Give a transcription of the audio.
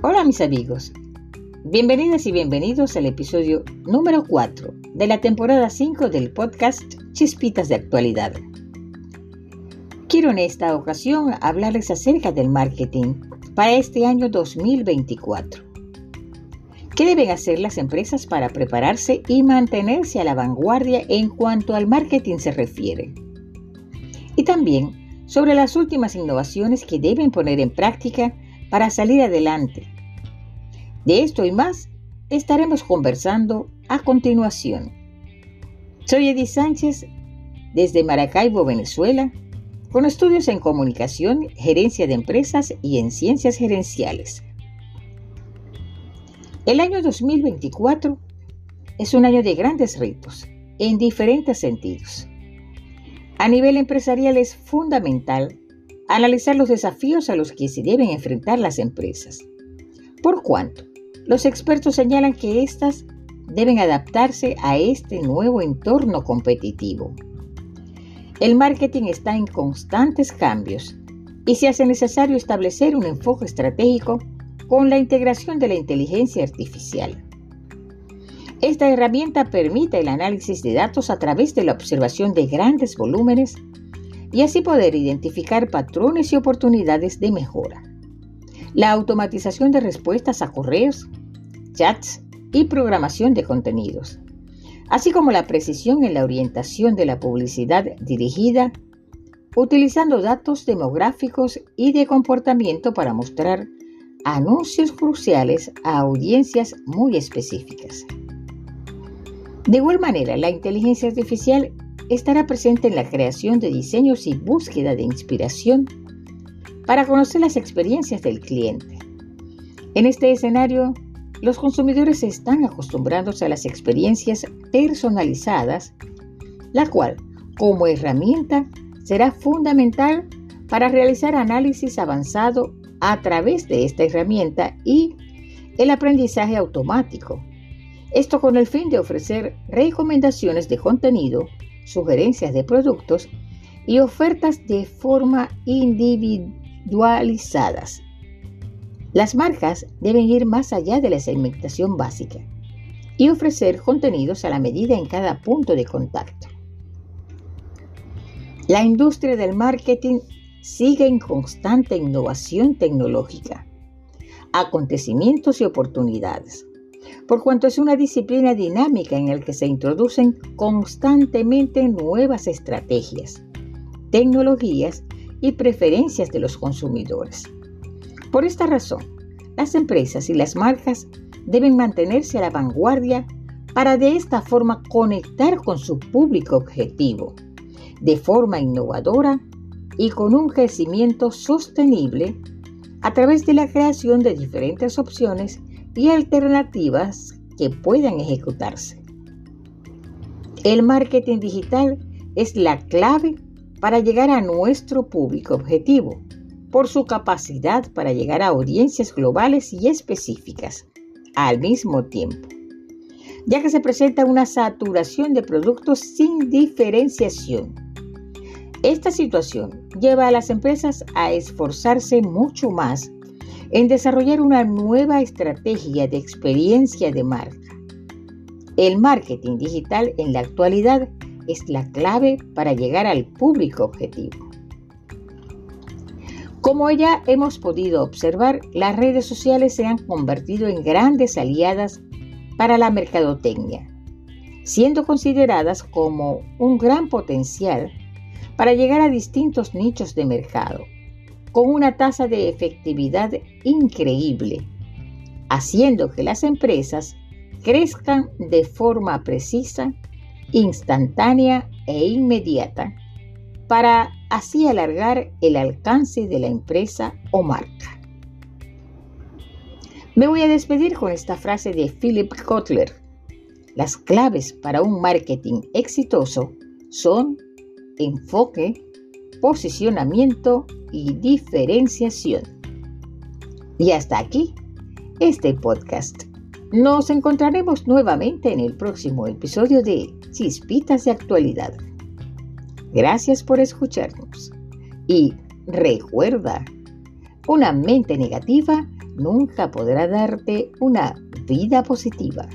Hola mis amigos, bienvenidas y bienvenidos al episodio número 4 de la temporada 5 del podcast Chispitas de Actualidad. Quiero en esta ocasión hablarles acerca del marketing para este año 2024. ¿Qué deben hacer las empresas para prepararse y mantenerse a la vanguardia en cuanto al marketing se refiere? Y también sobre las últimas innovaciones que deben poner en práctica para salir adelante. De esto y más estaremos conversando a continuación. Soy Edith Sánchez desde Maracaibo, Venezuela, con estudios en comunicación, gerencia de empresas y en ciencias gerenciales. El año 2024 es un año de grandes retos en diferentes sentidos. A nivel empresarial es fundamental analizar los desafíos a los que se deben enfrentar las empresas. Por cuanto, los expertos señalan que éstas deben adaptarse a este nuevo entorno competitivo. El marketing está en constantes cambios y se hace necesario establecer un enfoque estratégico con la integración de la inteligencia artificial. Esta herramienta permite el análisis de datos a través de la observación de grandes volúmenes y así poder identificar patrones y oportunidades de mejora. La automatización de respuestas a correos, chats y programación de contenidos, así como la precisión en la orientación de la publicidad dirigida, utilizando datos demográficos y de comportamiento para mostrar anuncios cruciales a audiencias muy específicas. De igual manera, la inteligencia artificial estará presente en la creación de diseños y búsqueda de inspiración para conocer las experiencias del cliente. En este escenario, los consumidores están acostumbrándose a las experiencias personalizadas, la cual, como herramienta, será fundamental para realizar análisis avanzado a través de esta herramienta y el aprendizaje automático. Esto con el fin de ofrecer recomendaciones de contenido, sugerencias de productos y ofertas de forma individualizadas. Las marcas deben ir más allá de la segmentación básica y ofrecer contenidos a la medida en cada punto de contacto. La industria del marketing sigue en constante innovación tecnológica, acontecimientos y oportunidades, por cuanto es una disciplina dinámica en la que se introducen constantemente nuevas estrategias, tecnologías y preferencias de los consumidores. Por esta razón, las empresas y las marcas deben mantenerse a la vanguardia para de esta forma conectar con su público objetivo de forma innovadora y con un crecimiento sostenible a través de la creación de diferentes opciones y alternativas que puedan ejecutarse. El marketing digital es la clave para llegar a nuestro público objetivo por su capacidad para llegar a audiencias globales y específicas al mismo tiempo, ya que se presenta una saturación de productos sin diferenciación esta situación lleva a las empresas a esforzarse mucho más en desarrollar una nueva estrategia de experiencia de marca. El marketing digital en la actualidad es la clave para llegar al público objetivo. Como ya hemos podido observar, las redes sociales se han convertido en grandes aliadas para la mercadotecnia, siendo consideradas como un gran potencial para llegar a distintos nichos de mercado, con una tasa de efectividad increíble, haciendo que las empresas crezcan de forma precisa, instantánea e inmediata, para así alargar el alcance de la empresa o marca. Me voy a despedir con esta frase de Philip Kotler. Las claves para un marketing exitoso son enfoque, posicionamiento y diferenciación. Y hasta aquí este podcast. Nos encontraremos nuevamente en el próximo episodio de Chispitas de Actualidad. Gracias por escucharnos. Y recuerda, una mente negativa nunca podrá darte una vida positiva.